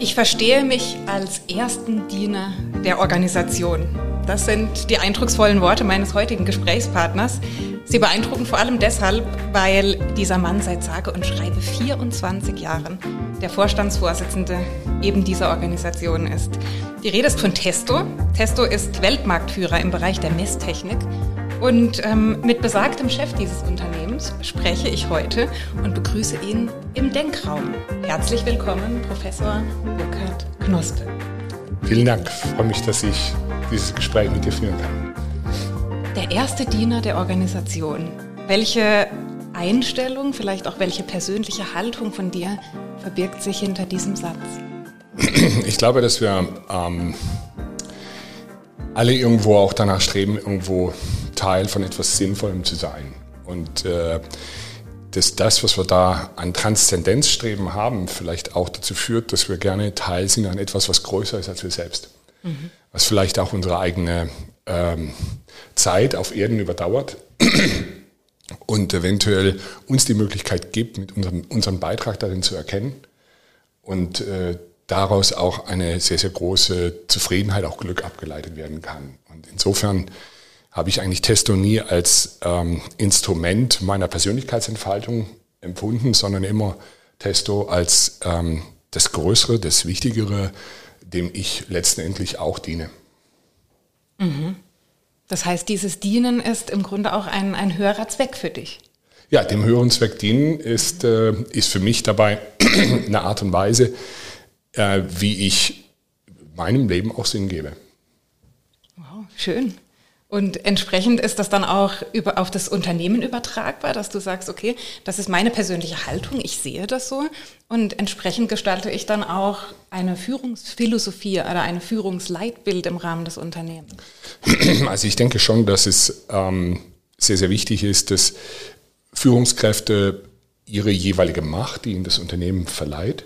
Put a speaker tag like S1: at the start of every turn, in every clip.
S1: Ich verstehe mich als ersten Diener der Organisation. Das sind die eindrucksvollen Worte meines heutigen Gesprächspartners. Sie beeindrucken vor allem deshalb, weil dieser Mann seit sage und schreibe 24 Jahren der Vorstandsvorsitzende eben dieser Organisation ist. Die Rede ist von Testo. Testo ist Weltmarktführer im Bereich der Messtechnik. Und ähm, mit besagtem Chef dieses Unternehmens spreche ich heute und begrüße ihn im Denkraum. Herzlich willkommen, Professor Burkhard Knospe.
S2: Vielen Dank. Ich freue mich, dass ich dieses Gespräch mit dir führen kann.
S1: Der erste Diener der Organisation. Welche Einstellung, vielleicht auch welche persönliche Haltung von dir verbirgt sich hinter diesem Satz?
S2: Ich glaube, dass wir ähm, alle irgendwo auch danach streben, irgendwo Teil von etwas Sinnvollem zu sein. Und äh, dass das, was wir da an Transzendenzstreben haben, vielleicht auch dazu führt, dass wir gerne Teil sind an etwas, was größer ist als wir selbst. Mhm. Was vielleicht auch unsere eigene ähm, Zeit auf Erden überdauert und eventuell uns die Möglichkeit gibt, mit unserem, unseren Beitrag darin zu erkennen und äh, daraus auch eine sehr, sehr große Zufriedenheit, auch Glück abgeleitet werden kann. Und insofern habe ich eigentlich Testo nie als ähm, Instrument meiner Persönlichkeitsentfaltung empfunden, sondern immer Testo als ähm, das Größere, das Wichtigere, dem ich letztendlich auch diene.
S1: Mhm. Das heißt, dieses Dienen ist im Grunde auch ein, ein höherer Zweck für dich.
S2: Ja, dem höheren Zweck dienen ist, äh, ist für mich dabei eine Art und Weise, äh, wie ich meinem Leben auch Sinn gebe.
S1: Wow, schön. Und entsprechend ist das dann auch über, auf das Unternehmen übertragbar, dass du sagst, okay, das ist meine persönliche Haltung, ich sehe das so. Und entsprechend gestalte ich dann auch eine Führungsphilosophie oder eine Führungsleitbild im Rahmen des Unternehmens.
S2: Also ich denke schon, dass es ähm, sehr, sehr wichtig ist, dass Führungskräfte ihre jeweilige Macht, die ihnen das Unternehmen verleiht,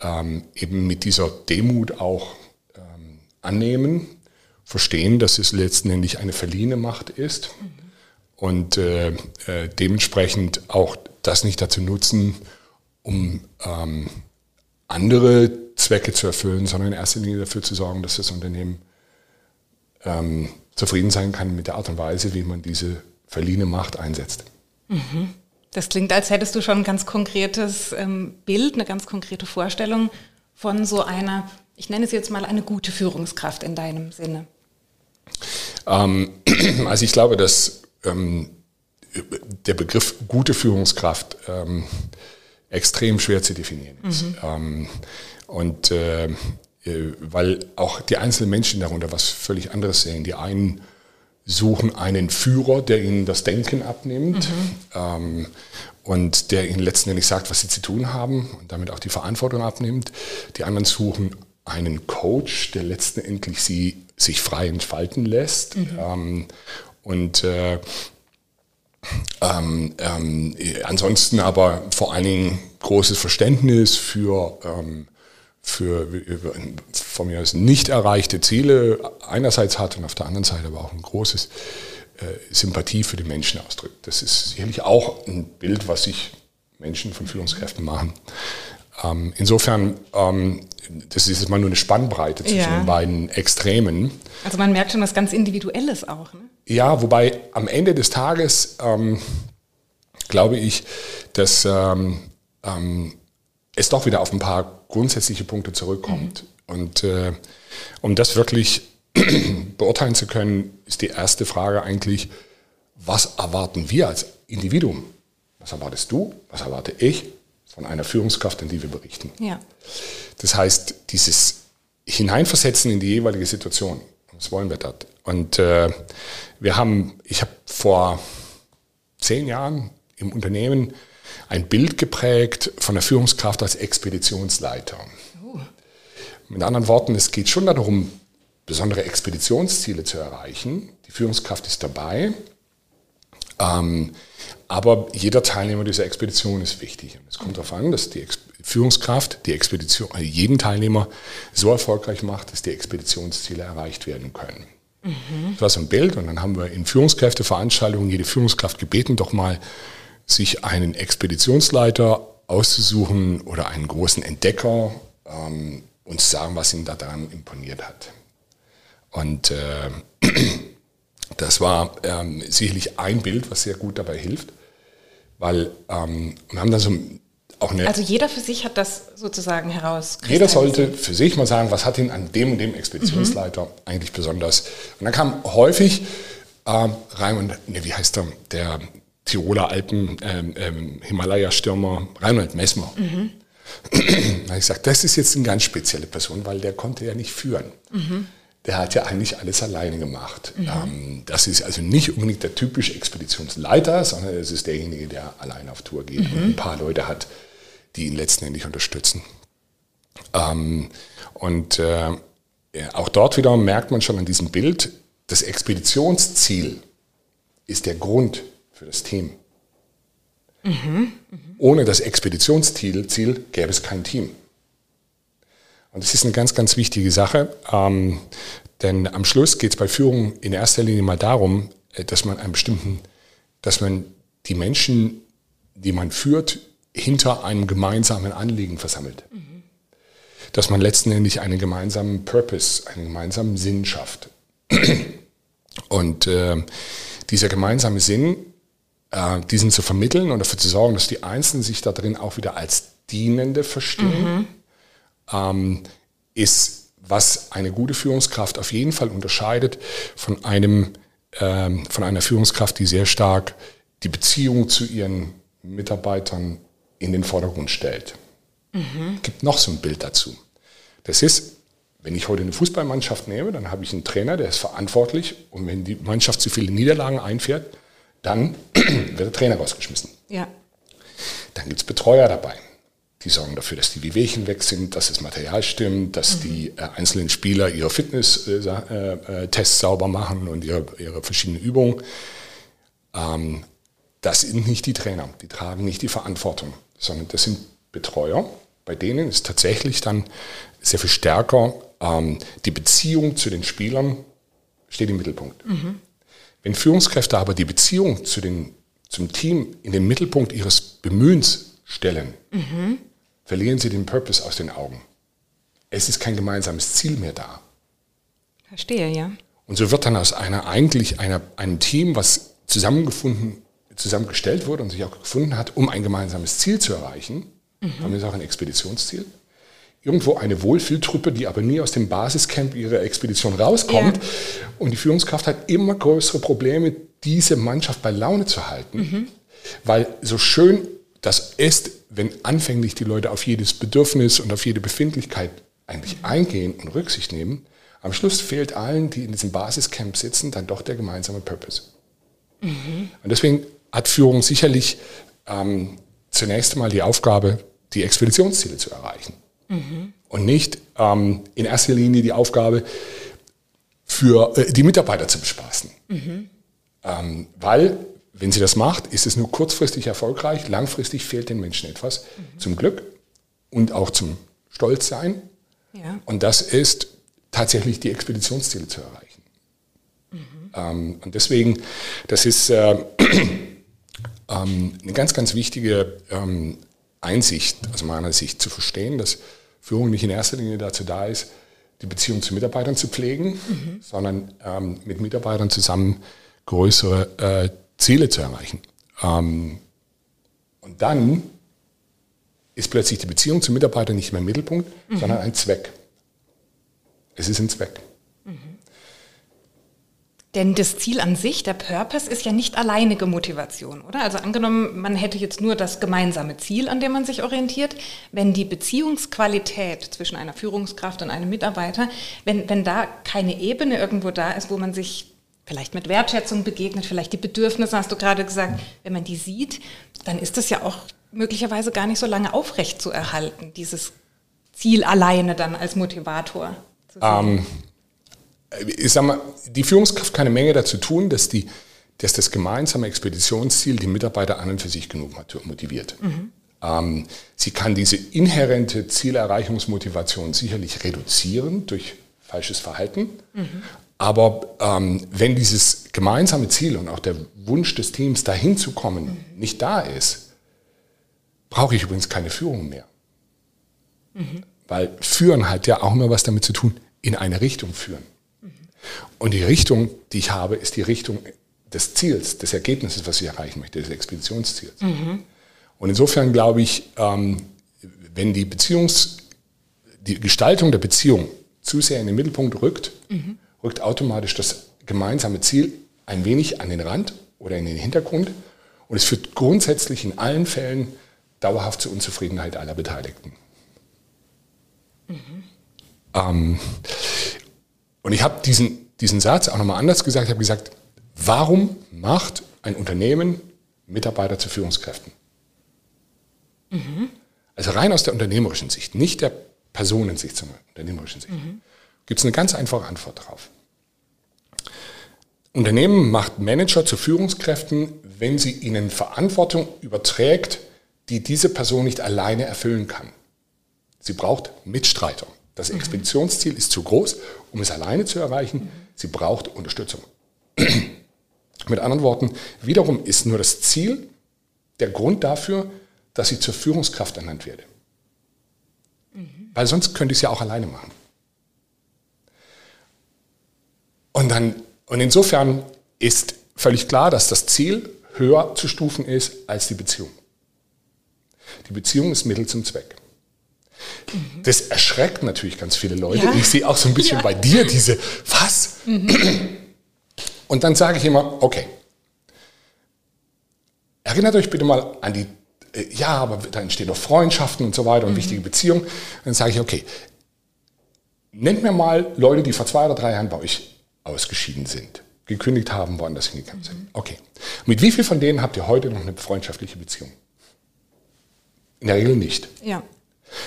S2: ähm, eben mit dieser Demut auch ähm, annehmen verstehen, dass es letztendlich eine verliehene Macht ist und äh, äh, dementsprechend auch das nicht dazu nutzen, um ähm, andere Zwecke zu erfüllen, sondern in erster Linie dafür zu sorgen, dass das Unternehmen ähm, zufrieden sein kann mit der Art und Weise, wie man diese verliehene Macht einsetzt.
S1: Mhm. Das klingt, als hättest du schon ein ganz konkretes ähm, Bild, eine ganz konkrete Vorstellung von so einer, ich nenne es jetzt mal eine gute Führungskraft in deinem Sinne.
S2: Ähm, also ich glaube, dass ähm, der Begriff gute Führungskraft ähm, extrem schwer zu definieren ist. Mhm. Und äh, äh, weil auch die einzelnen Menschen darunter was völlig anderes sehen. Die einen suchen einen Führer, der ihnen das Denken abnimmt mhm. ähm, und der ihnen letztendlich sagt, was sie zu tun haben und damit auch die Verantwortung abnimmt. Die anderen suchen einen Coach, der letztendlich sie sich frei entfalten lässt. Mhm. Ähm, und äh, ähm, ähm, ansonsten aber vor allen Dingen großes Verständnis für, ähm, für von mir aus nicht erreichte Ziele einerseits hat und auf der anderen Seite aber auch ein großes äh, Sympathie für die Menschen ausdrückt. Das ist sicherlich auch ein Bild, was sich Menschen von Führungskräften machen. Ähm, insofern, ähm, das ist jetzt mal nur eine Spannbreite zwischen ja. den beiden Extremen.
S1: Also man merkt schon was ganz Individuelles auch. Ne?
S2: Ja, wobei am Ende des Tages ähm, glaube ich, dass ähm, ähm, es doch wieder auf ein paar grundsätzliche Punkte zurückkommt. Mhm. Und äh, um das wirklich beurteilen zu können, ist die erste Frage eigentlich, was erwarten wir als Individuum? Was erwartest du? Was erwarte ich? Von einer Führungskraft, an die wir berichten. Ja. Das heißt, dieses Hineinversetzen in die jeweilige Situation, was wollen wir dort? Und äh, wir haben, ich habe vor zehn Jahren im Unternehmen ein Bild geprägt von der Führungskraft als Expeditionsleiter. Uh. Mit anderen Worten, es geht schon darum, besondere Expeditionsziele zu erreichen. Die Führungskraft ist dabei. Ähm, aber jeder Teilnehmer dieser Expedition ist wichtig. Und es kommt darauf an, dass die Ex Führungskraft die Expedition, also jeden Teilnehmer so erfolgreich macht, dass die Expeditionsziele erreicht werden können. Mhm. Das war so ein Bild. Und dann haben wir in Führungskräfteveranstaltungen jede Führungskraft gebeten, doch mal sich einen Expeditionsleiter auszusuchen oder einen großen Entdecker, ähm, uns sagen, was ihn daran imponiert hat. Und äh, das war ähm, sicherlich ein Bild, was sehr gut dabei hilft, weil ähm, wir haben da so auch eine.
S1: Also jeder für sich hat das sozusagen heraus.
S2: Jeder sollte für sich mal sagen, was hat ihn an dem und dem Expeditionsleiter mhm. eigentlich besonders. Und dann kam häufig ähm, Raimund, ne, wie heißt er, der Tiroler Alpen ähm, ähm, Himalaya-Stürmer Reinhold Messmer. Mhm. da habe ich gesagt, das ist jetzt eine ganz spezielle Person, weil der konnte ja nicht führen. Mhm der hat ja eigentlich alles alleine gemacht. Mhm. Ähm, das ist also nicht unbedingt der typische Expeditionsleiter, sondern es ist derjenige, der alleine auf Tour geht mhm. und ein paar Leute hat, die ihn letztendlich unterstützen. Ähm, und äh, auch dort wieder merkt man schon an diesem Bild, das Expeditionsziel ist der Grund für das Team. Mhm. Ohne das Expeditionsziel Ziel gäbe es kein Team. Und das ist eine ganz, ganz wichtige Sache, ähm, denn am Schluss geht es bei Führung in erster Linie mal darum, äh, dass man einen bestimmten, dass man die Menschen, die man führt, hinter einem gemeinsamen Anliegen versammelt. Mhm. Dass man letztendlich einen gemeinsamen Purpose, einen gemeinsamen Sinn schafft. Und äh, dieser gemeinsame Sinn, äh, diesen zu vermitteln und dafür zu sorgen, dass die Einzelnen sich da drin auch wieder als Dienende verstehen. Mhm ähm, ist, was eine gute Führungskraft auf jeden Fall unterscheidet von, einem, ähm, von einer Führungskraft, die sehr stark die Beziehung zu ihren Mitarbeitern in den Vordergrund stellt. Mhm. Es gibt noch so ein Bild dazu. Das ist, wenn ich heute eine Fußballmannschaft nehme, dann habe ich einen Trainer, der ist verantwortlich und wenn die Mannschaft zu viele Niederlagen einfährt, dann wird der Trainer rausgeschmissen. Ja. Dann gibt es Betreuer dabei. Die sorgen dafür, dass die Wehwehchen weg sind, dass das Material stimmt, dass mhm. die äh, einzelnen Spieler ihre Fitness-Tests äh, äh, sauber machen und ihre, ihre verschiedenen Übungen. Ähm, das sind nicht die Trainer, die tragen nicht die Verantwortung, sondern das sind Betreuer. Bei denen ist tatsächlich dann sehr viel stärker ähm, die Beziehung zu den Spielern steht im Mittelpunkt. Mhm. Wenn Führungskräfte aber die Beziehung zu den, zum Team in den Mittelpunkt ihres Bemühens stellen, mhm verlieren sie den Purpose aus den Augen. Es ist kein gemeinsames Ziel mehr da.
S1: Verstehe, ja.
S2: Und so wird dann aus einer eigentlich einer, einem Team, was zusammengefunden, zusammengestellt wurde und sich auch gefunden hat, um ein gemeinsames Ziel zu erreichen, mhm. haben wir auch ein Expeditionsziel, irgendwo eine Wohlfühltruppe, die aber nie aus dem Basiscamp ihrer Expedition rauskommt. Ja. Und die Führungskraft hat immer größere Probleme, diese Mannschaft bei Laune zu halten. Mhm. Weil so schön das ist, wenn anfänglich die Leute auf jedes Bedürfnis und auf jede Befindlichkeit eigentlich eingehen und Rücksicht nehmen, am Schluss fehlt allen, die in diesem Basiscamp sitzen, dann doch der gemeinsame Purpose. Mhm. Und deswegen hat Führung sicherlich ähm, zunächst einmal die Aufgabe, die Expeditionsziele zu erreichen. Mhm. Und nicht ähm, in erster Linie die Aufgabe, für äh, die Mitarbeiter zu bespaßen. Mhm. Ähm, weil wenn sie das macht, ist es nur kurzfristig erfolgreich, langfristig fehlt den Menschen etwas mhm. zum Glück und auch zum Stolzsein. Ja. Und das ist tatsächlich die Expeditionsziele zu erreichen. Mhm. Ähm, und deswegen, das ist äh, ähm, eine ganz, ganz wichtige ähm, Einsicht, aus meiner Sicht zu verstehen, dass Führung nicht in erster Linie dazu da ist, die Beziehung zu Mitarbeitern zu pflegen, mhm. sondern ähm, mit Mitarbeitern zusammen größere äh, Ziele zu erreichen. Ähm, und dann ist plötzlich die Beziehung zum Mitarbeiter nicht mehr im Mittelpunkt, mhm. sondern ein Zweck. Es ist ein Zweck. Mhm.
S1: Denn das Ziel an sich, der Purpose, ist ja nicht alleinige Motivation, oder? Also angenommen, man hätte jetzt nur das gemeinsame Ziel, an dem man sich orientiert. Wenn die Beziehungsqualität zwischen einer Führungskraft und einem Mitarbeiter, wenn, wenn da keine Ebene irgendwo da ist, wo man sich vielleicht mit Wertschätzung begegnet, vielleicht die Bedürfnisse, hast du gerade gesagt, wenn man die sieht, dann ist das ja auch möglicherweise gar nicht so lange aufrecht zu erhalten, dieses Ziel alleine dann als Motivator. Ähm,
S2: ich sag mal, die Führungskraft kann eine Menge dazu tun, dass, die, dass das gemeinsame Expeditionsziel die Mitarbeiter an und für sich genug motiviert. Mhm. Ähm, sie kann diese inhärente Zielerreichungsmotivation sicherlich reduzieren durch falsches Verhalten. Mhm. Aber ähm, wenn dieses gemeinsame Ziel und auch der Wunsch des Teams, dahin zu kommen, nicht da ist, brauche ich übrigens keine Führung mehr. Mhm. Weil führen hat ja auch immer was damit zu tun, in eine Richtung führen. Und die Richtung, die ich habe, ist die Richtung des Ziels, des Ergebnisses, was ich erreichen möchte, des Expeditionsziels. Mhm. Und insofern glaube ich, ähm, wenn die Beziehungs, die Gestaltung der Beziehung zu sehr in den Mittelpunkt rückt, mhm. Rückt automatisch das gemeinsame Ziel ein wenig an den Rand oder in den Hintergrund. Und es führt grundsätzlich in allen Fällen dauerhaft zur Unzufriedenheit aller Beteiligten. Mhm. Ähm, und ich habe diesen, diesen Satz auch nochmal anders gesagt. Ich habe gesagt, warum macht ein Unternehmen Mitarbeiter zu Führungskräften? Mhm. Also rein aus der unternehmerischen Sicht, nicht der Personensicht, sondern unternehmerischen Sicht, mhm. gibt es eine ganz einfache Antwort darauf. Unternehmen macht Manager zu Führungskräften, wenn sie ihnen Verantwortung überträgt, die diese Person nicht alleine erfüllen kann. Sie braucht Mitstreiter. Das mhm. Expeditionsziel ist zu groß, um es alleine zu erreichen. Sie braucht Unterstützung. Mit anderen Worten, wiederum ist nur das Ziel der Grund dafür, dass sie zur Führungskraft ernannt werde. Mhm. Weil sonst könnte ich es ja auch alleine machen. Und, dann, und insofern ist völlig klar, dass das Ziel höher zu stufen ist als die Beziehung. Die Beziehung ist Mittel zum Zweck. Mhm. Das erschreckt natürlich ganz viele Leute. Ja. Ich sehe auch so ein bisschen ja. bei dir diese, was? Mhm. Und dann sage ich immer, okay, erinnert euch bitte mal an die, äh, ja, aber da entstehen doch Freundschaften und so weiter und mhm. wichtige Beziehungen. Dann sage ich, okay, nennt mir mal Leute, die vor zwei oder drei Jahren bei euch ausgeschieden sind, gekündigt haben, woanders hingegangen sind. Okay. Mit wie viel von denen habt ihr heute noch eine freundschaftliche Beziehung? In der Regel nicht.
S1: Ja.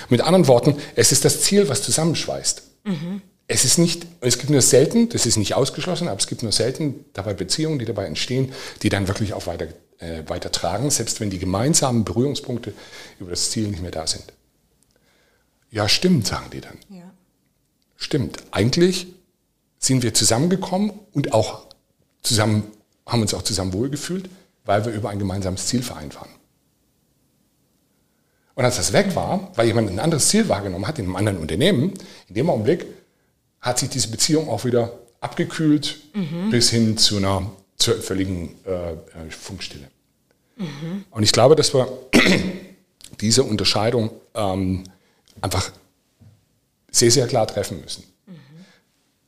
S2: Mit anderen Worten, es ist das Ziel, was zusammenschweißt. Mhm. Es ist nicht, es gibt nur selten, das ist nicht ausgeschlossen, aber es gibt nur selten dabei Beziehungen, die dabei entstehen, die dann wirklich auch weiter, äh, weiter tragen, selbst wenn die gemeinsamen Berührungspunkte über das Ziel nicht mehr da sind. Ja, stimmt, sagen die dann. Ja. Stimmt. Eigentlich sind wir zusammengekommen und auch zusammen, haben uns auch zusammen wohlgefühlt, weil wir über ein gemeinsames Ziel vereint waren. Und als das weg war, weil jemand ein anderes Ziel wahrgenommen hat in einem anderen Unternehmen, in dem Augenblick hat sich diese Beziehung auch wieder abgekühlt mhm. bis hin zu einer zur völligen äh, äh, Funkstille. Mhm. Und ich glaube, dass wir diese Unterscheidung ähm, einfach sehr, sehr klar treffen müssen.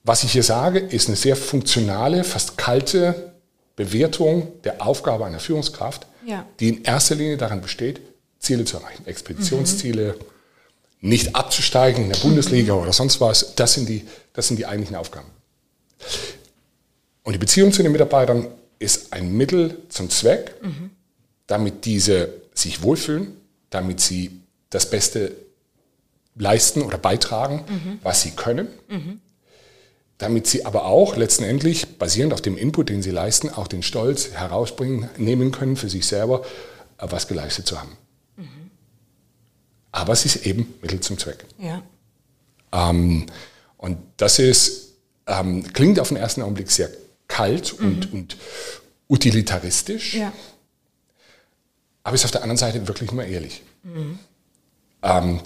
S2: Mhm. Was ich hier sage, ist eine sehr funktionale, fast kalte Bewertung der Aufgabe einer Führungskraft, ja. die in erster Linie daran besteht, Ziele zu erreichen, Expeditionsziele, mhm. nicht abzusteigen in der Bundesliga oder sonst was. Das sind die, das sind die eigentlichen Aufgaben. Und die Beziehung zu den Mitarbeitern ist ein Mittel zum Zweck, mhm. damit diese sich wohlfühlen, damit sie das Beste leisten oder beitragen, mhm. was sie können, mhm. Damit sie aber auch letztendlich, basierend auf dem Input, den sie leisten, auch den Stolz herausbringen, nehmen können für sich selber, was geleistet zu haben. Aber es ist eben Mittel zum Zweck.
S1: Ja.
S2: Ähm, und das ist, ähm, klingt auf den ersten Augenblick sehr kalt mhm. und, und utilitaristisch, ja. aber ist auf der anderen Seite wirklich nur ehrlich. Mhm. Ähm,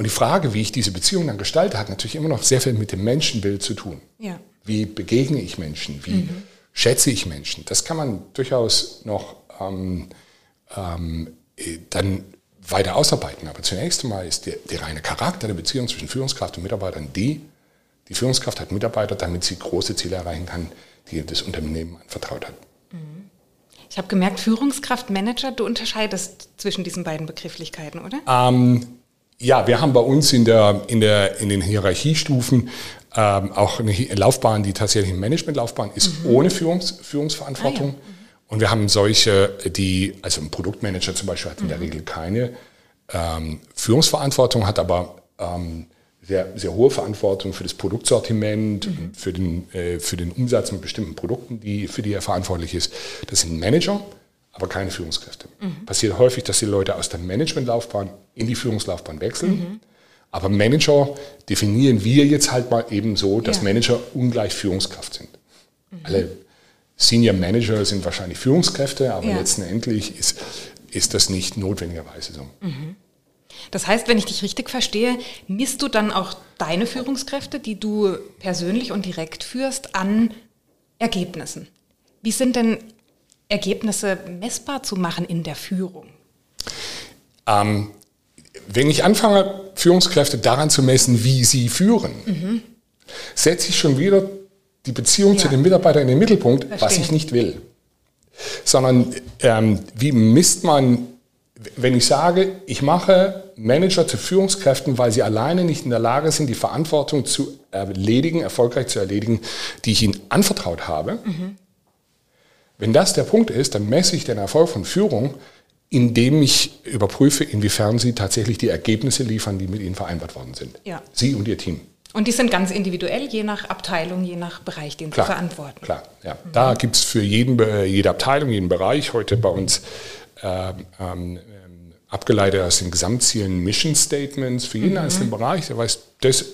S2: und die Frage, wie ich diese Beziehung dann gestalte, hat natürlich immer noch sehr viel mit dem Menschenbild zu tun.
S1: Ja.
S2: Wie begegne ich Menschen? Wie mhm. schätze ich Menschen? Das kann man durchaus noch ähm, ähm, dann weiter ausarbeiten. Aber zunächst einmal ist der, der reine Charakter der Beziehung zwischen Führungskraft und Mitarbeitern die, die Führungskraft hat Mitarbeiter, damit sie große Ziele erreichen kann, die das Unternehmen anvertraut hat.
S1: Ich habe gemerkt, Führungskraft, Manager, du unterscheidest zwischen diesen beiden Begrifflichkeiten, oder?
S2: Ähm, ja, wir haben bei uns in, der, in, der, in den Hierarchiestufen ähm, auch eine Laufbahn, die tatsächlich eine Managementlaufbahn ist, mhm. ohne Führungs, Führungsverantwortung. Ah, ja. Und wir haben solche, die, also ein Produktmanager zum Beispiel hat in der mhm. Regel keine ähm, Führungsverantwortung, hat aber ähm, sehr, sehr hohe Verantwortung für das Produktsortiment, mhm. für, den, äh, für den Umsatz mit bestimmten Produkten, die, für die er verantwortlich ist. Das sind Manager, aber keine Führungskräfte. Mhm. Passiert häufig, dass die Leute aus der Managementlaufbahn in die Führungslaufbahn wechseln. Mhm. Aber Manager definieren wir jetzt halt mal eben so, dass ja. Manager ungleich Führungskraft sind. Mhm. Alle Senior Manager sind wahrscheinlich Führungskräfte, aber ja. letztendlich ist, ist das nicht notwendigerweise so.
S1: Das heißt, wenn ich dich richtig verstehe, misst du dann auch deine Führungskräfte, die du persönlich und direkt führst, an Ergebnissen. Wie sind denn Ergebnisse messbar zu machen in der Führung?
S2: Ähm, wenn ich anfange, Führungskräfte daran zu messen, wie sie führen, mhm. setze ich schon wieder die Beziehung ja. zu den Mitarbeitern in den Mittelpunkt, Verstehen. was ich nicht will. Sondern ähm, wie misst man, wenn ich sage, ich mache Manager zu Führungskräften, weil sie alleine nicht in der Lage sind, die Verantwortung zu erledigen, erfolgreich zu erledigen, die ich ihnen anvertraut habe. Mhm. Wenn das der Punkt ist, dann messe ich den Erfolg von Führung, indem ich überprüfe, inwiefern sie tatsächlich die Ergebnisse liefern, die mit ihnen vereinbart worden sind. Ja. Sie und ihr Team.
S1: Und die sind ganz individuell, je nach Abteilung, je nach Bereich, den klar, sie verantworten.
S2: Klar, ja. Mhm. Da gibt es für jeden, jede Abteilung, jeden Bereich heute bei uns ähm, ähm, abgeleitet aus den Gesamtzielen Mission Statements für jeden mhm. einzelnen Bereich. Der weiß, das,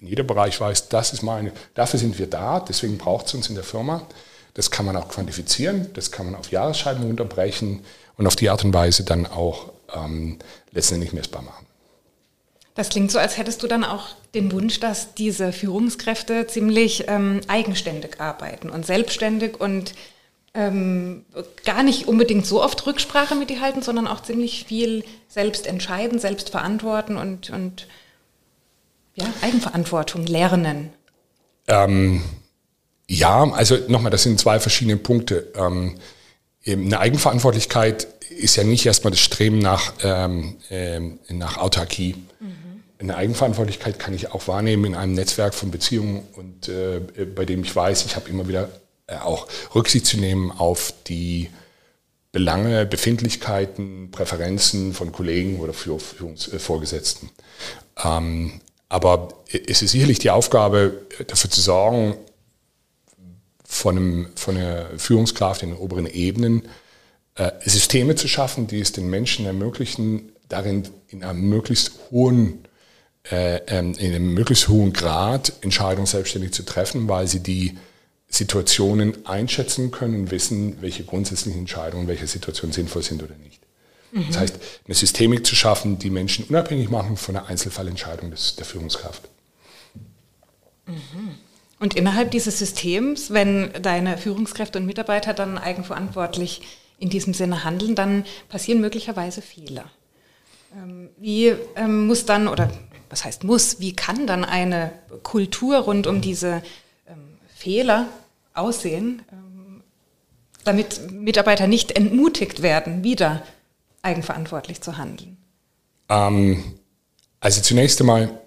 S2: jeder Bereich weiß, das ist meine, dafür sind wir da, deswegen braucht es uns in der Firma. Das kann man auch quantifizieren, das kann man auf Jahresscheiben unterbrechen und auf die Art und Weise dann auch ähm, letztendlich messbar machen.
S1: Das klingt so, als hättest du dann auch den Wunsch, dass diese Führungskräfte ziemlich ähm, eigenständig arbeiten und selbstständig und ähm, gar nicht unbedingt so oft Rücksprache mit dir halten, sondern auch ziemlich viel selbst entscheiden, selbst verantworten und, und ja, Eigenverantwortung lernen.
S2: Ähm, ja, also nochmal, das sind zwei verschiedene Punkte. Ähm, eine Eigenverantwortlichkeit ist ja nicht erstmal das Streben nach, ähm, ähm, nach Autarkie. Mhm. Eine Eigenverantwortlichkeit kann ich auch wahrnehmen in einem Netzwerk von Beziehungen und äh, bei dem ich weiß, ich habe immer wieder äh, auch Rücksicht zu nehmen auf die Belange, Befindlichkeiten, Präferenzen von Kollegen oder Führungsvorgesetzten. Äh, ähm, aber es ist sicherlich die Aufgabe, dafür zu sorgen, von, einem, von einer Führungskraft in den oberen Ebenen äh, Systeme zu schaffen, die es den Menschen ermöglichen, darin in einem möglichst hohen äh, ähm, in einem möglichst hohen Grad Entscheidungen selbstständig zu treffen, weil sie die Situationen einschätzen können und wissen, welche grundsätzlichen Entscheidungen, welche Situationen sinnvoll sind oder nicht. Mhm. Das heißt, eine Systemik zu schaffen, die Menschen unabhängig machen von der Einzelfallentscheidung des, der Führungskraft.
S1: Mhm. Und innerhalb dieses Systems, wenn deine Führungskräfte und Mitarbeiter dann eigenverantwortlich in diesem Sinne handeln, dann passieren möglicherweise Fehler. Ähm, wie ähm, muss dann, oder was heißt muss, wie kann dann eine Kultur rund um diese ähm, Fehler aussehen, damit Mitarbeiter nicht entmutigt werden, wieder eigenverantwortlich zu handeln?
S2: also zunächst einmal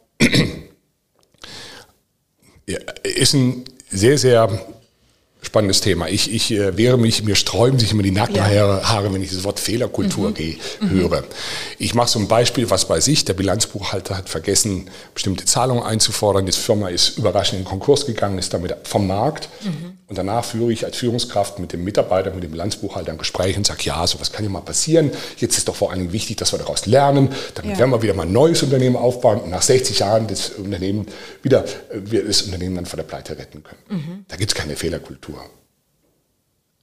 S2: ist ein sehr, sehr spannendes Thema. Ich, ich äh, wehre mich, mir sträuben sich immer die Nackenhaare, ja. wenn ich das Wort Fehlerkultur mhm. gehe, mhm. höre. Ich mache so ein Beispiel, was bei sich, der Bilanzbuchhalter hat vergessen, bestimmte Zahlungen einzufordern. Die Firma ist überraschend in Konkurs gegangen, ist damit vom Markt. Mhm. Und danach führe ich als Führungskraft mit dem Mitarbeiter, mit dem Bilanzbuchhalter ein Gespräch und sage, ja, sowas kann ja mal passieren. Jetzt ist doch vor allen Dingen wichtig, dass wir daraus lernen. Damit ja. werden wir wieder mal ein neues Unternehmen aufbauen und nach 60 Jahren das Unternehmen wieder, äh, wir das Unternehmen dann von der Pleite retten können. Mhm. Da gibt es keine Fehlerkultur.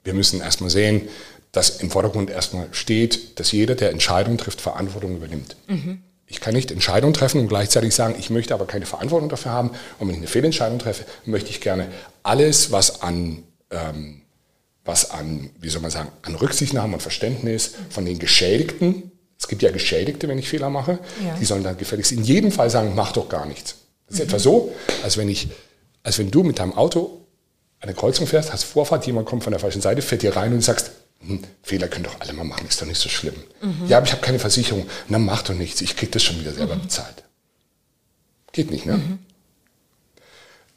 S2: Wir müssen erstmal sehen, dass im Vordergrund erstmal steht, dass jeder, der Entscheidungen trifft, Verantwortung übernimmt. Mhm. Ich kann nicht Entscheidungen treffen und gleichzeitig sagen, ich möchte aber keine Verantwortung dafür haben. Und wenn ich eine Fehlentscheidung treffe, möchte ich gerne alles, was an, ähm, was an, wie soll man sagen, an Rücksichtnahme und Verständnis von den Geschädigten, es gibt ja Geschädigte, wenn ich Fehler mache, ja. die sollen dann gefälligst in jedem Fall sagen, mach doch gar nichts. Das ist mhm. etwa so, als wenn ich, als wenn du mit deinem Auto eine Kreuzung fährst, hast Vorfahrt, jemand kommt von der falschen Seite, fährt dir rein und sagst, hm, Fehler können doch alle mal machen, ist doch nicht so schlimm. Mhm. Ja, aber ich habe keine Versicherung. Na, mach doch nichts, ich kriege das schon wieder selber mhm. bezahlt. Geht nicht, ne? Mhm.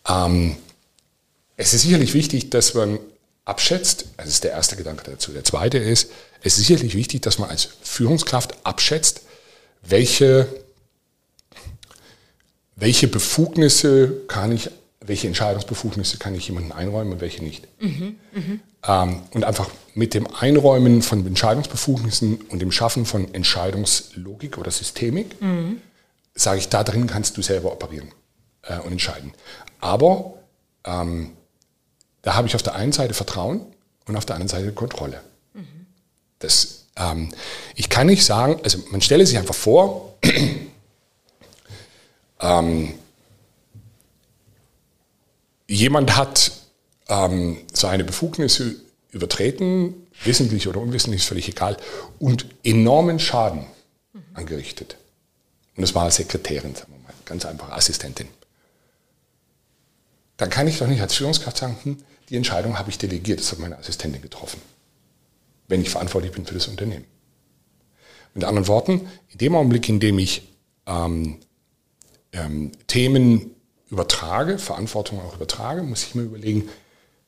S2: Ähm, es ist sicherlich wichtig, dass man abschätzt, das ist der erste Gedanke dazu. Der zweite ist, es ist sicherlich wichtig, dass man als Führungskraft abschätzt, welche, welche Befugnisse kann ich welche Entscheidungsbefugnisse kann ich jemandem einräumen und welche nicht. Mhm, ähm, und einfach mit dem Einräumen von Entscheidungsbefugnissen und dem Schaffen von Entscheidungslogik oder Systemik, mhm. sage ich, da drin kannst du selber operieren äh, und entscheiden. Aber ähm, da habe ich auf der einen Seite Vertrauen und auf der anderen Seite Kontrolle. Mhm. Das, ähm, ich kann nicht sagen, also man stelle sich einfach vor, ähm, jemand hat ähm, seine Befugnisse übertreten, wissentlich oder unwissentlich, ist völlig egal, und enormen Schaden mhm. angerichtet. Und das war als Sekretärin, sagen wir mal, ganz einfach Assistentin. Dann kann ich doch nicht als Führungskraft sagen, hm, die Entscheidung habe ich delegiert, das hat meine Assistentin getroffen, wenn ich verantwortlich bin für das Unternehmen. Mit anderen Worten, in dem Augenblick, in dem ich ähm, ähm, Themen übertrage, Verantwortung auch übertrage, muss ich mir überlegen,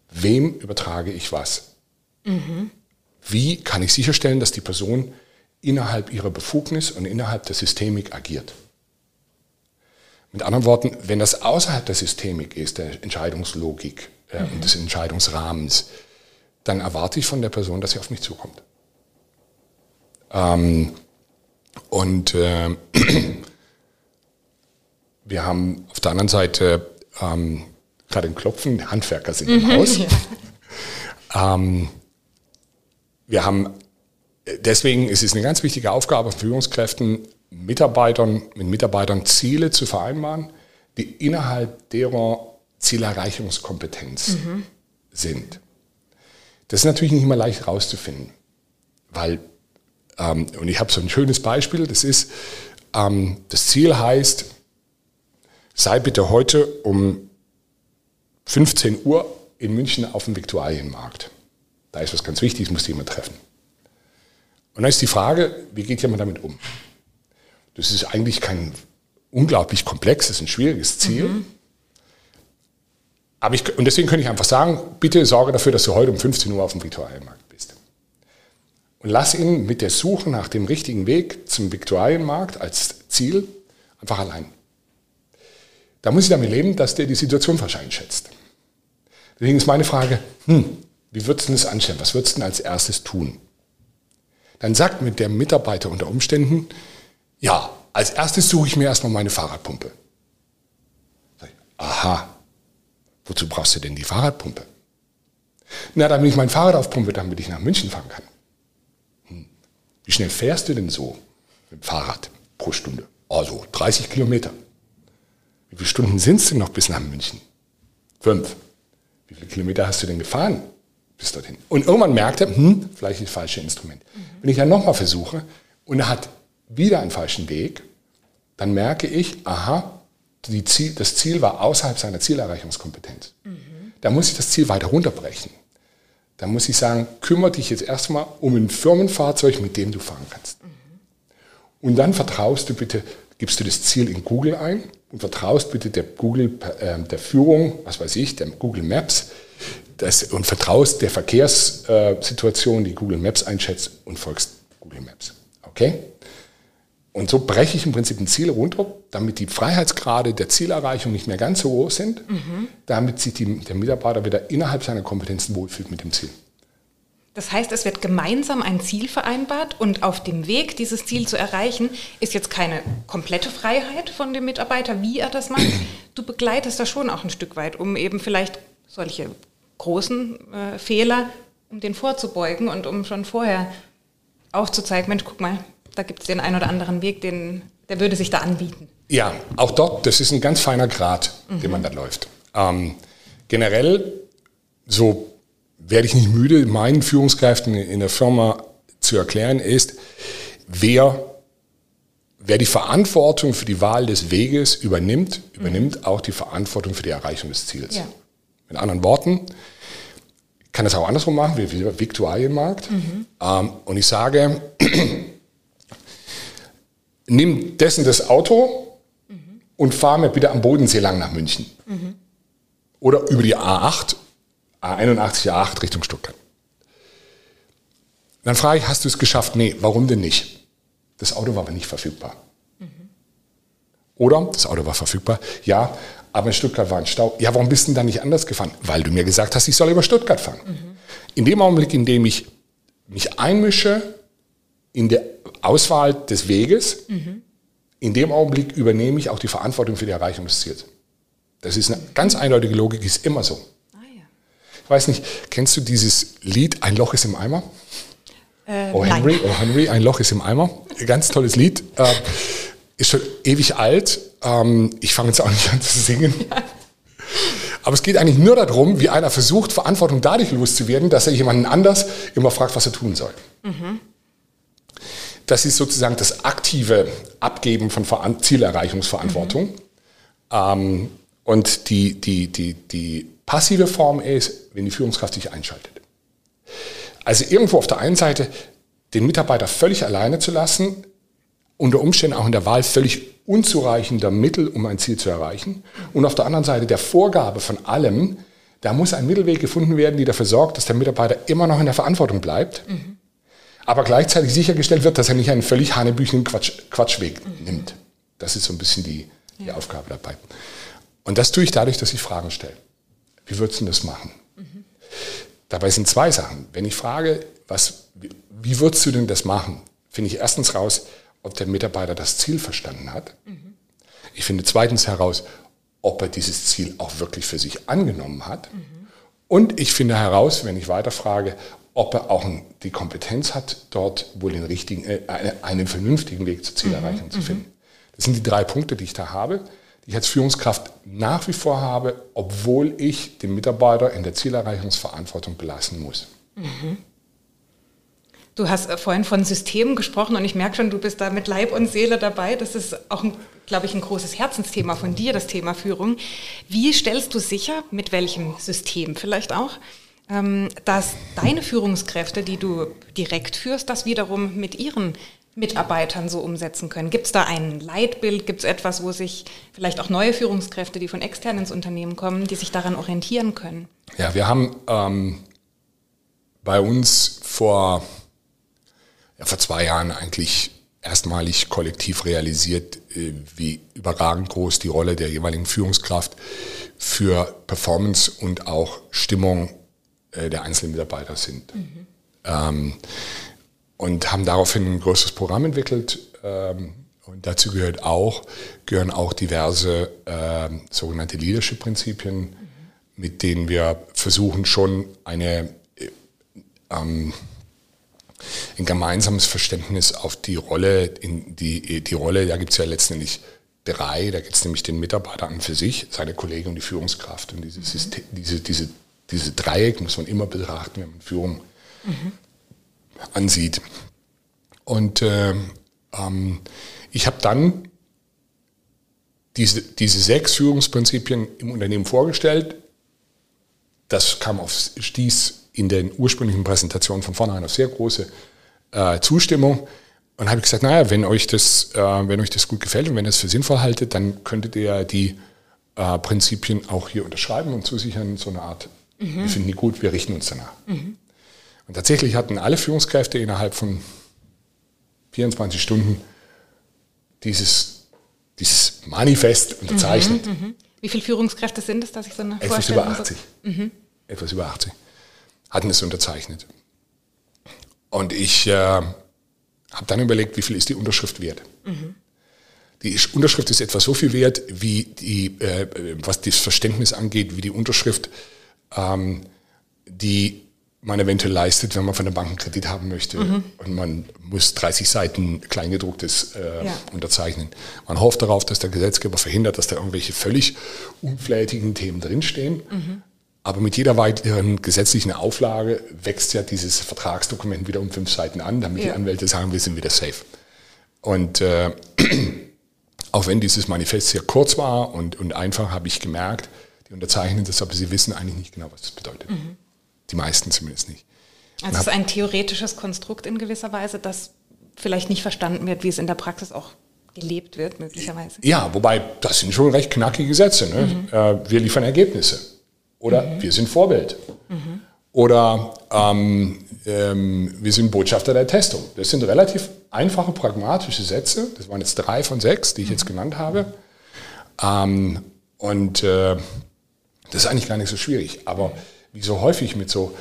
S2: wem übertrage ich was? Mhm. Wie kann ich sicherstellen, dass die Person innerhalb ihrer Befugnis und innerhalb der Systemik agiert? Mit anderen Worten, wenn das außerhalb der Systemik ist, der Entscheidungslogik äh, mhm. und des Entscheidungsrahmens, dann erwarte ich von der Person, dass sie auf mich zukommt. Ähm, und äh, wir haben auf der anderen Seite ähm, gerade ein Klopfen, Handwerker sind im mhm, Haus. Ja. ähm, wir haben, deswegen ist es eine ganz wichtige Aufgabe von Führungskräften, Mitarbeitern, mit Mitarbeitern Ziele zu vereinbaren, die innerhalb derer Zielerreichungskompetenz mhm. sind. Das ist natürlich nicht immer leicht herauszufinden, weil, ähm, und ich habe so ein schönes Beispiel, das ist, ähm, das Ziel heißt, sei bitte heute um 15 Uhr in München auf dem Viktualienmarkt. Da ist was ganz Wichtiges, muss jemand treffen. Und dann ist die Frage, wie geht jemand damit um? Das ist eigentlich kein unglaublich komplexes, ein schwieriges Ziel. Mhm. Aber ich, und deswegen könnte ich einfach sagen, bitte sorge dafür, dass du heute um 15 Uhr auf dem Viktualienmarkt bist. Und lass ihn mit der Suche nach dem richtigen Weg zum Viktualienmarkt als Ziel einfach allein. Da muss ich damit leben, dass der die Situation falsch einschätzt. Deswegen ist meine Frage, hm, wie würdest du das anstellen? Was würdest du denn als erstes tun? Dann sagt mit der Mitarbeiter unter Umständen, ja, als erstes suche ich mir erstmal meine Fahrradpumpe. Aha, wozu brauchst du denn die Fahrradpumpe? Na, damit ich mein Fahrrad aufpumpe, damit ich nach München fahren kann. Hm. Wie schnell fährst du denn so mit dem Fahrrad pro Stunde? Also 30 Kilometer. Wie viele Stunden sind es denn noch bis nach München? Fünf. Wie viele Kilometer hast du denn gefahren bis dorthin? Und irgendwann merkte, hm, vielleicht das falsche Instrument. Mhm. Wenn ich dann nochmal versuche und er hat wieder einen falschen Weg, dann merke ich, aha, Ziel, das Ziel war außerhalb seiner Zielerreichungskompetenz. Mhm. Da muss ich das Ziel weiter runterbrechen. Da muss ich sagen, kümmere dich jetzt erstmal um ein Firmenfahrzeug, mit dem du fahren kannst. Mhm. Und dann vertraust du bitte, gibst du das Ziel in Google ein vertraust bitte der Google, äh, der Führung, was weiß ich, der Google Maps, das, und vertraust der Verkehrssituation, die Google Maps einschätzt und folgst Google Maps. Okay? Und so breche ich im Prinzip ein Ziel runter, damit die Freiheitsgrade der Zielerreichung nicht mehr ganz so hoch sind, mhm. damit sich die, der Mitarbeiter wieder innerhalb seiner Kompetenzen wohlfühlt mit dem Ziel.
S1: Das heißt, es wird gemeinsam ein Ziel vereinbart und auf dem Weg, dieses Ziel zu erreichen, ist jetzt keine komplette Freiheit von dem Mitarbeiter, wie er das macht. Du begleitest das schon auch ein Stück weit, um eben vielleicht solche großen äh, Fehler, um den vorzubeugen und um schon vorher aufzuzeigen, Mensch, guck mal, da gibt es den einen oder anderen Weg, den, der würde sich da anbieten.
S2: Ja, auch dort, das ist ein ganz feiner Grad, mhm. den man da läuft. Ähm, generell, so werde ich nicht müde, meinen Führungskräften in der Firma zu erklären, ist, wer, wer die Verantwortung für die Wahl des Weges übernimmt, übernimmt mhm. auch die Verantwortung für die Erreichung des Ziels. Ja. Mit anderen Worten, kann das auch andersrum machen, wie der Viktualienmarkt. Mhm. Ähm, und ich sage, nimm dessen das Auto mhm. und fahr mir bitte am Bodensee lang nach München. Mhm. Oder über die A8, A81, A8 Richtung Stuttgart. Dann frage ich, hast du es geschafft? Nee, warum denn nicht? Das Auto war aber nicht verfügbar. Mhm. Oder das Auto war verfügbar, ja, aber in Stuttgart war ein Stau. Ja, warum bist du denn da nicht anders gefahren? Weil du mir gesagt hast, ich soll über Stuttgart fahren. Mhm. In dem Augenblick, in dem ich mich einmische in der Auswahl des Weges, mhm. in dem Augenblick übernehme ich auch die Verantwortung für die Erreichung des Ziels. Das ist eine ganz eindeutige Logik, ist immer so. Ich weiß nicht, kennst du dieses Lied Ein Loch ist im Eimer? Äh, oh Henry, nein. oh Henry, ein Loch ist im Eimer. Ganz tolles Lied. Äh, ist schon ewig alt. Ähm, ich fange jetzt auch nicht an zu singen. Ja. Aber es geht eigentlich nur darum, wie einer versucht, Verantwortung dadurch loszuwerden, dass er jemanden anders immer fragt, was er tun soll. Mhm. Das ist sozusagen das aktive Abgeben von Zielerreichungsverantwortung. Mhm. Ähm, und die, die, die, die passive Form ist, wenn die Führungskraft sich einschaltet. Also irgendwo auf der einen Seite den Mitarbeiter völlig alleine zu lassen, unter Umständen auch in der Wahl völlig unzureichender Mittel, um ein Ziel zu erreichen. Und auf der anderen Seite der Vorgabe von allem, da muss ein Mittelweg gefunden werden, die dafür sorgt, dass der Mitarbeiter immer noch in der Verantwortung bleibt, mhm. aber gleichzeitig sichergestellt wird, dass er nicht einen völlig hanebüchenden Quatsch, Quatschweg mhm. nimmt. Das ist so ein bisschen die, die ja. Aufgabe dabei. Und das tue ich dadurch, dass ich Fragen stelle. Wie würdest du das machen? Mhm. Dabei sind zwei Sachen. Wenn ich frage, was, wie, würdest du denn das machen, finde ich erstens raus, ob der Mitarbeiter das Ziel verstanden hat. Mhm. Ich finde zweitens heraus, ob er dieses Ziel auch wirklich für sich angenommen hat. Mhm. Und ich finde heraus, wenn ich weiterfrage, ob er auch die Kompetenz hat, dort wohl den richtigen, äh, einen vernünftigen Weg zur Zielerreichung mhm. zu finden. Das sind die drei Punkte, die ich da habe, ich als Führungskraft nach wie vor habe, obwohl ich den Mitarbeiter in der Zielerreichungsverantwortung belassen muss. Mhm.
S1: Du hast äh, vorhin von Systemen gesprochen und ich merke schon, du bist da mit Leib und Seele dabei. Das ist auch, glaube ich, ein großes Herzensthema von dir, das Thema Führung. Wie stellst du sicher, mit welchem System vielleicht auch, ähm, dass deine Führungskräfte, die du direkt führst, das wiederum mit ihren Mitarbeitern so umsetzen können? Gibt es da ein Leitbild? Gibt es etwas, wo sich vielleicht auch neue Führungskräfte, die von extern ins Unternehmen kommen, die sich daran orientieren können?
S2: Ja, wir haben ähm, bei uns vor ja, vor zwei Jahren eigentlich erstmalig kollektiv realisiert, äh, wie überragend groß die Rolle der jeweiligen Führungskraft für Performance und auch Stimmung äh, der einzelnen Mitarbeiter sind. Mhm. Ähm, und haben daraufhin ein größeres Programm entwickelt. Ähm, und dazu gehört auch, gehören auch diverse äh, sogenannte Leadership-Prinzipien, mit denen wir versuchen schon eine äh, ähm, ein gemeinsames Verständnis auf die Rolle, in die, die Rolle, da gibt es ja letztendlich drei, da gibt es nämlich den Mitarbeiter an für sich, seine Kollegen und die Führungskraft. Und dieses System, diese, diese, diese Dreieck muss man immer betrachten, wenn man Führung mhm. Ansieht. Und äh, ähm, ich habe dann diese, diese sechs Führungsprinzipien im Unternehmen vorgestellt. Das kam auf, stieß in den ursprünglichen Präsentationen von vornherein auf sehr große äh, Zustimmung. Und habe ich gesagt, naja, wenn euch, das, äh, wenn euch das gut gefällt und wenn ihr es für sinnvoll haltet, dann könntet ihr die äh, Prinzipien auch hier unterschreiben und zusichern, so eine Art, mhm. wir finden die gut, wir richten uns danach. Mhm. Und tatsächlich hatten alle Führungskräfte innerhalb von 24 Stunden dieses, dieses Manifest unterzeichnet.
S1: Mhm, mhm, Wie viele Führungskräfte sind es, dass ich so eine
S2: Etwas über 80. Mhm. Etwas über 80 hatten es unterzeichnet. Und ich äh, habe dann überlegt, wie viel ist die Unterschrift wert? Mhm. Die Unterschrift ist etwa so viel wert, wie die, äh, was das Verständnis angeht, wie die Unterschrift, ähm, die man eventuell leistet, wenn man von der Bank einen Kredit haben möchte mhm. und man muss 30 Seiten Kleingedrucktes äh, ja. unterzeichnen. Man hofft darauf, dass der Gesetzgeber verhindert, dass da irgendwelche völlig unflätigen Themen drinstehen. Mhm. Aber mit jeder weiteren gesetzlichen Auflage wächst ja dieses Vertragsdokument wieder um fünf Seiten an, damit ja. die Anwälte sagen, wir sind wieder safe. Und äh, auch wenn dieses Manifest sehr kurz war und, und einfach, habe ich gemerkt, die unterzeichnen das, aber sie wissen eigentlich nicht genau, was das bedeutet. Mhm. Die meisten zumindest nicht.
S1: Also es ist ein theoretisches Konstrukt in gewisser Weise, das vielleicht nicht verstanden wird, wie es in der Praxis auch gelebt wird, möglicherweise.
S2: Ja, wobei das sind schon recht knackige Sätze. Ne? Mhm. Äh, wir liefern Ergebnisse. Oder mhm. wir sind Vorbild. Mhm. Oder ähm, ähm, wir sind Botschafter der Testung. Das sind relativ einfache, pragmatische Sätze. Das waren jetzt drei von sechs, die ich jetzt mhm. genannt habe. Ähm, und äh, das ist eigentlich gar nicht so schwierig. Aber wie so häufig mit so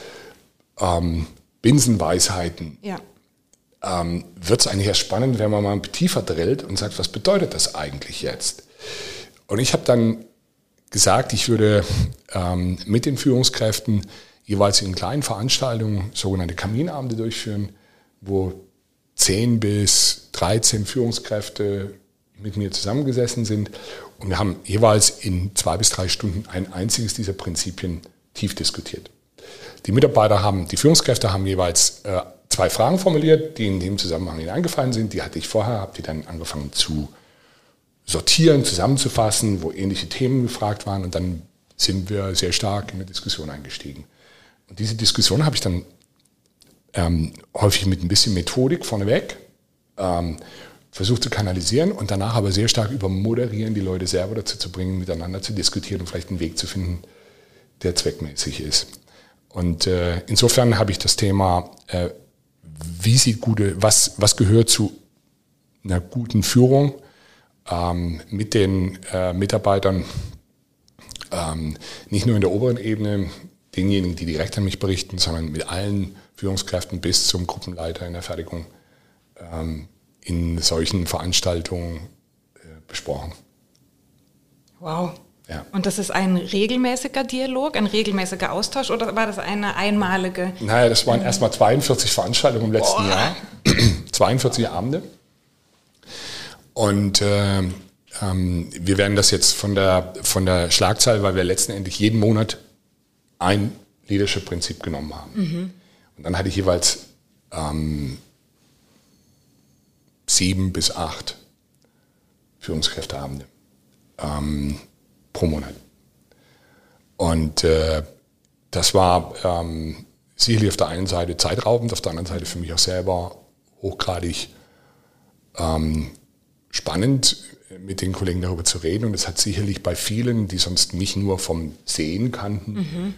S2: ähm, Binsenweisheiten ja. ähm, wird es eigentlich erst spannend, wenn man mal tiefer drillt und sagt, was bedeutet das eigentlich jetzt? Und ich habe dann gesagt, ich würde ähm, mit den Führungskräften jeweils in kleinen Veranstaltungen sogenannte Kaminabende durchführen, wo 10 bis 13 Führungskräfte mit mir zusammengesessen sind und wir haben jeweils in zwei bis drei Stunden ein einziges dieser Prinzipien tief diskutiert. Die Mitarbeiter haben, die Führungskräfte haben jeweils äh, zwei Fragen formuliert, die in dem Zusammenhang hineingefallen sind. Die hatte ich vorher, habe die dann angefangen zu sortieren, zusammenzufassen, wo ähnliche Themen gefragt waren und dann sind wir sehr stark in eine Diskussion eingestiegen. Und diese Diskussion habe ich dann ähm, häufig mit ein bisschen Methodik vorneweg ähm, versucht zu kanalisieren und danach aber sehr stark über Moderieren die Leute selber dazu zu bringen, miteinander zu diskutieren und vielleicht einen Weg zu finden, der zweckmäßig ist. Und äh, insofern habe ich das Thema, äh, wie sieht gute, was, was gehört zu einer guten Führung ähm, mit den äh, Mitarbeitern, ähm, nicht nur in der oberen Ebene, denjenigen, die direkt an mich berichten, sondern mit allen Führungskräften bis zum Gruppenleiter in der Fertigung ähm, in solchen Veranstaltungen äh, besprochen.
S1: Wow. Ja. Und das ist ein regelmäßiger Dialog, ein regelmäßiger Austausch oder war das eine einmalige?
S2: Naja, das waren erstmal 42 Veranstaltungen im letzten Boah. Jahr, 42 Abende. Und äh, ähm, wir werden das jetzt von der, von der Schlagzahl, weil wir letztendlich jeden Monat ein Leadership-Prinzip genommen haben. Mhm. Und dann hatte ich jeweils ähm, sieben bis acht Führungskräfteabende ähm, pro Monat. Und äh, das war ähm, sicherlich auf der einen Seite zeitraubend, auf der anderen Seite für mich auch selber hochgradig ähm, spannend, mit den Kollegen darüber zu reden. Und es hat sicherlich bei vielen, die sonst mich nur vom Sehen kannten, mhm.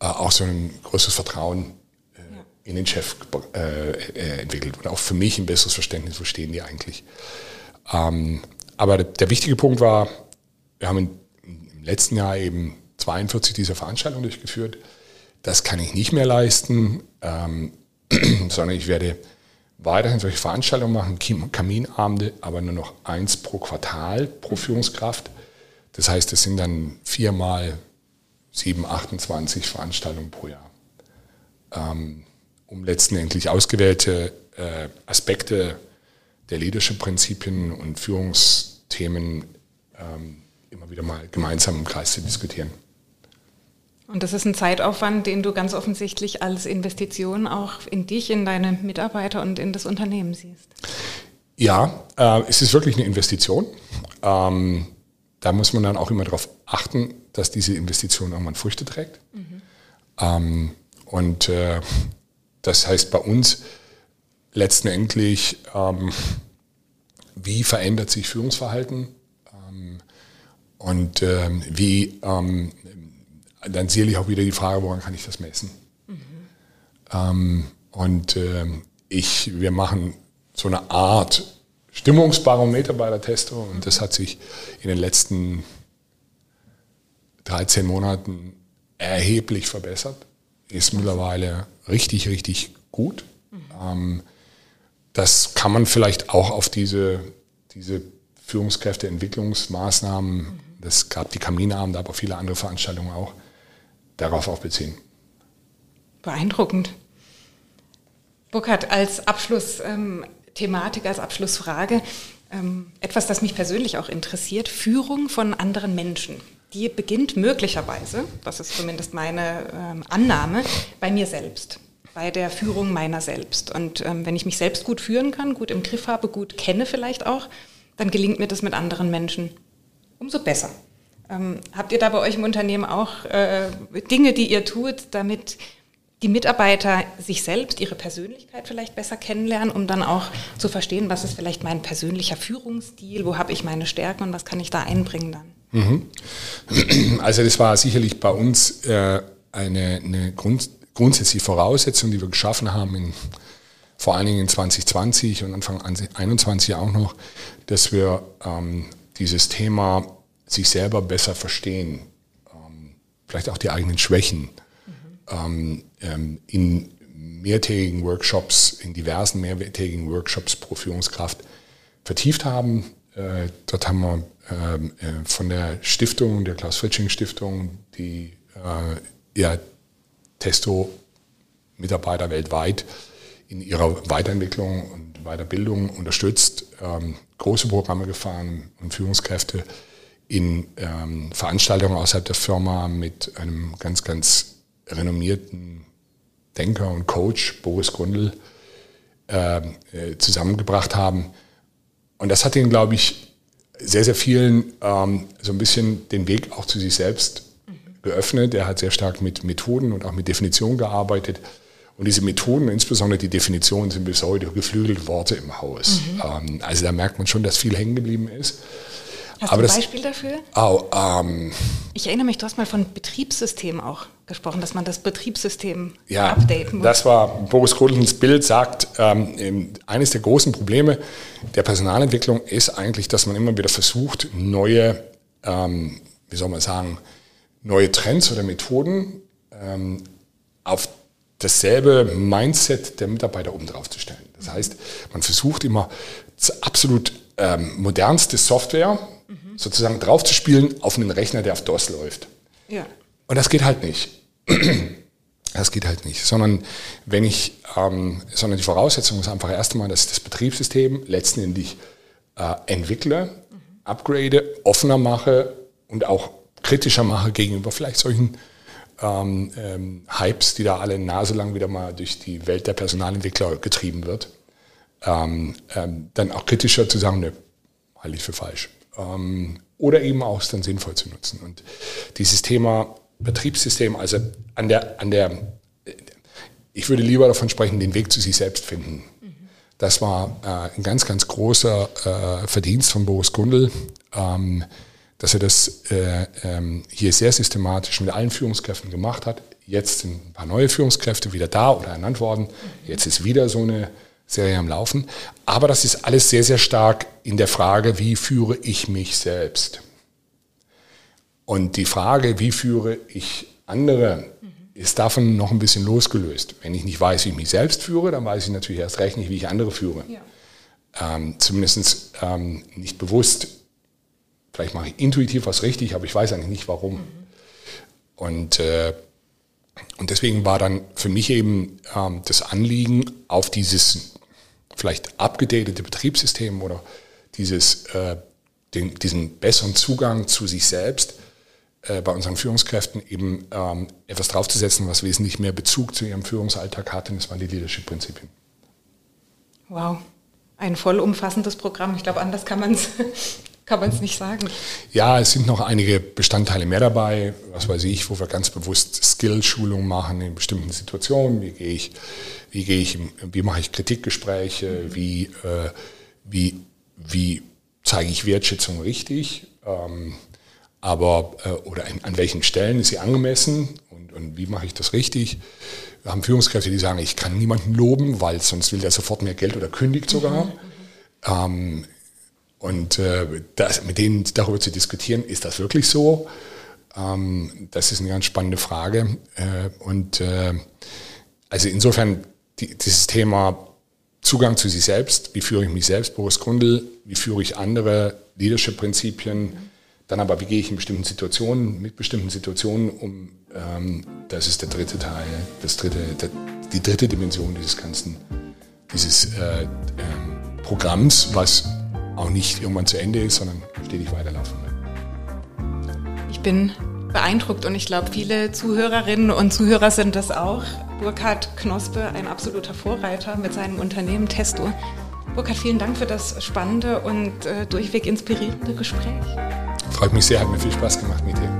S2: äh, auch so ein größeres Vertrauen in den Chef äh, äh, entwickelt und auch für mich ein besseres Verständnis, wo stehen die eigentlich. Ähm, aber der, der, wichtige Punkt war, wir haben in, im letzten Jahr eben 42 dieser Veranstaltungen durchgeführt. Das kann ich nicht mehr leisten, ähm, sondern ich werde weiterhin solche Veranstaltungen machen, Kaminabende, aber nur noch eins pro Quartal pro Führungskraft. Das heißt, es sind dann viermal sieben, 28 Veranstaltungen pro Jahr. Ähm, um letztendlich ausgewählte äh, Aspekte der Leadership-Prinzipien und Führungsthemen ähm, immer wieder mal gemeinsam im Kreis zu diskutieren.
S1: Und das ist ein Zeitaufwand, den du ganz offensichtlich als Investition auch in dich, in deine Mitarbeiter und in das Unternehmen siehst.
S2: Ja, äh, es ist wirklich eine Investition. Ähm, da muss man dann auch immer darauf achten, dass diese Investition irgendwann Früchte trägt. Mhm. Ähm, und äh, das heißt bei uns letztendlich, ähm, wie verändert sich Führungsverhalten ähm, und ähm, wie, ähm, dann sicherlich auch wieder die Frage, woran kann ich das messen? Mhm. und ähm, ich, wir machen so eine Art Stimmungsbarometer bei der Testo und das hat sich in den letzten 13 Monaten erheblich verbessert ist mittlerweile richtig, richtig gut. Mhm. das kann man vielleicht auch auf diese, diese Führungskräfteentwicklungsmaßnahmen, mhm. Das gab die Kaminabende, aber viele andere Veranstaltungen auch, darauf auch beziehen.
S1: Beeindruckend. Burkhard, als Abschlussthematik, ähm, als Abschlussfrage, ähm, etwas, das mich persönlich auch interessiert, Führung von anderen Menschen die beginnt möglicherweise, das ist zumindest meine ähm, Annahme, bei mir selbst, bei der Führung meiner selbst. Und ähm, wenn ich mich selbst gut führen kann, gut im Griff habe, gut kenne vielleicht auch, dann gelingt mir das mit anderen Menschen umso besser. Ähm, habt ihr da bei euch im Unternehmen auch äh, Dinge, die ihr tut, damit die Mitarbeiter sich selbst, ihre Persönlichkeit vielleicht besser kennenlernen, um dann auch zu verstehen, was ist vielleicht mein persönlicher Führungsstil, wo habe ich meine Stärken und was kann ich da einbringen dann? Mhm.
S2: Also das war sicherlich bei uns äh, eine, eine Grund, grundsätzliche Voraussetzung, die wir geschaffen haben, in, vor allen Dingen in 2020 und Anfang 2021 auch noch, dass wir ähm, dieses Thema sich selber besser verstehen, ähm, vielleicht auch die eigenen Schwächen mhm. ähm, in mehrtägigen Workshops, in diversen mehrtägigen Workshops pro Führungskraft vertieft haben. Äh, dort haben wir ähm, äh, von der Stiftung, der Klaus Fritsching Stiftung, die äh, ja Testo-Mitarbeiter weltweit in ihrer Weiterentwicklung und Weiterbildung unterstützt, ähm, große Programme gefahren und Führungskräfte in ähm, Veranstaltungen außerhalb der Firma mit einem ganz, ganz renommierten Denker und Coach, Boris Grundl, ähm, äh, zusammengebracht haben. Und das hat ihnen, glaube ich, sehr, sehr vielen ähm, so ein bisschen den Weg auch zu sich selbst geöffnet. Er hat sehr stark mit Methoden und auch mit Definitionen gearbeitet. Und diese Methoden, insbesondere die Definitionen, sind bis heute geflügelte Worte im Haus. Mhm. Ähm, also da merkt man schon, dass viel hängen geblieben ist.
S1: Hast Aber du ein Beispiel dafür?
S2: Oh, ähm,
S1: ich erinnere mich, du hast mal von Betriebssystem auch gesprochen, dass man das Betriebssystem
S2: ja,
S1: updaten muss.
S2: Das war Boris Grundlens Bild, sagt, ähm, eines der großen Probleme der Personalentwicklung ist eigentlich, dass man immer wieder versucht, neue, ähm, wie soll man sagen, neue Trends oder Methoden ähm, auf dasselbe Mindset der Mitarbeiter oben drauf zu stellen. Das heißt, man versucht immer absolut ähm, modernste Software mhm. sozusagen draufzuspielen auf einen Rechner, der auf DOS läuft. Ja. Und das geht halt nicht. Das geht halt nicht, sondern wenn ich, ähm, sondern die Voraussetzung ist einfach erst einmal, dass ich das Betriebssystem letztendlich äh, entwickle, mhm. upgrade, offener mache und auch kritischer mache gegenüber vielleicht solchen ähm, ähm, Hypes, die da alle naselang wieder mal durch die Welt der Personalentwickler getrieben wird, ähm, ähm, dann auch kritischer zu sagen, ne, halte ich für falsch. Ähm, oder eben auch dann sinnvoll zu nutzen. Und dieses Thema Betriebssystem, also an der, an der, ich würde lieber davon sprechen, den Weg zu sich selbst finden. Das war äh, ein ganz, ganz großer äh, Verdienst von Boris Gundel. Ähm, dass er das äh, ähm, hier sehr systematisch mit allen Führungskräften gemacht hat. Jetzt sind ein paar neue Führungskräfte wieder da oder ernannt worden. Jetzt ist wieder so eine Serie am Laufen. Aber das ist alles sehr, sehr stark in der Frage, wie führe ich mich selbst? Und die Frage, wie führe ich andere, ist davon noch ein bisschen losgelöst. Wenn ich nicht weiß, wie ich mich selbst führe, dann weiß ich natürlich erst recht nicht, wie ich andere führe. Ja. Ähm, Zumindest ähm, nicht bewusst Vielleicht mache ich intuitiv was richtig, aber ich weiß eigentlich nicht warum. Mhm. Und, äh, und deswegen war dann für mich eben ähm, das Anliegen, auf dieses vielleicht abgedatete Betriebssystem oder dieses, äh, den, diesen besseren Zugang zu sich selbst äh, bei unseren Führungskräften eben ähm, etwas draufzusetzen, was wesentlich mehr Bezug zu ihrem Führungsalltag hat, und das waren die Leadership-Prinzipien.
S1: Wow, ein vollumfassendes Programm. Ich glaube, anders kann man es kann man es nicht sagen.
S2: Ja, es sind noch einige Bestandteile mehr dabei, was weiß ich, wo wir ganz bewusst Skill-Schulung machen in bestimmten Situationen. Wie gehe ich, wie gehe ich, wie mache ich Kritikgespräche, wie, äh, wie, wie zeige ich Wertschätzung richtig, ähm, aber äh, oder an, an welchen Stellen ist sie angemessen und, und wie mache ich das richtig. Wir haben Führungskräfte, die sagen, ich kann niemanden loben, weil sonst will der sofort mehr Geld oder kündigt sogar. Mhm. Ähm, und äh, das, mit denen darüber zu diskutieren, ist das wirklich so? Ähm, das ist eine ganz spannende Frage. Äh, und äh, also insofern die, dieses Thema Zugang zu sich selbst, wie führe ich mich selbst, Boris Grundl, wie führe ich andere Leadership-Prinzipien, dann aber wie gehe ich in bestimmten Situationen, mit bestimmten Situationen um, ähm, das ist der dritte Teil, das dritte, der, die dritte Dimension dieses ganzen, dieses äh, ähm, Programms, was auch nicht irgendwann zu Ende ist, sondern stetig weiterlaufen wird.
S1: Ich bin beeindruckt und ich glaube, viele Zuhörerinnen und Zuhörer sind das auch. Burkhard Knospe, ein absoluter Vorreiter mit seinem Unternehmen Testo. Burkhard, vielen Dank für das spannende und äh, durchweg inspirierende Gespräch.
S2: Freut mich sehr, hat mir viel Spaß gemacht mit dir.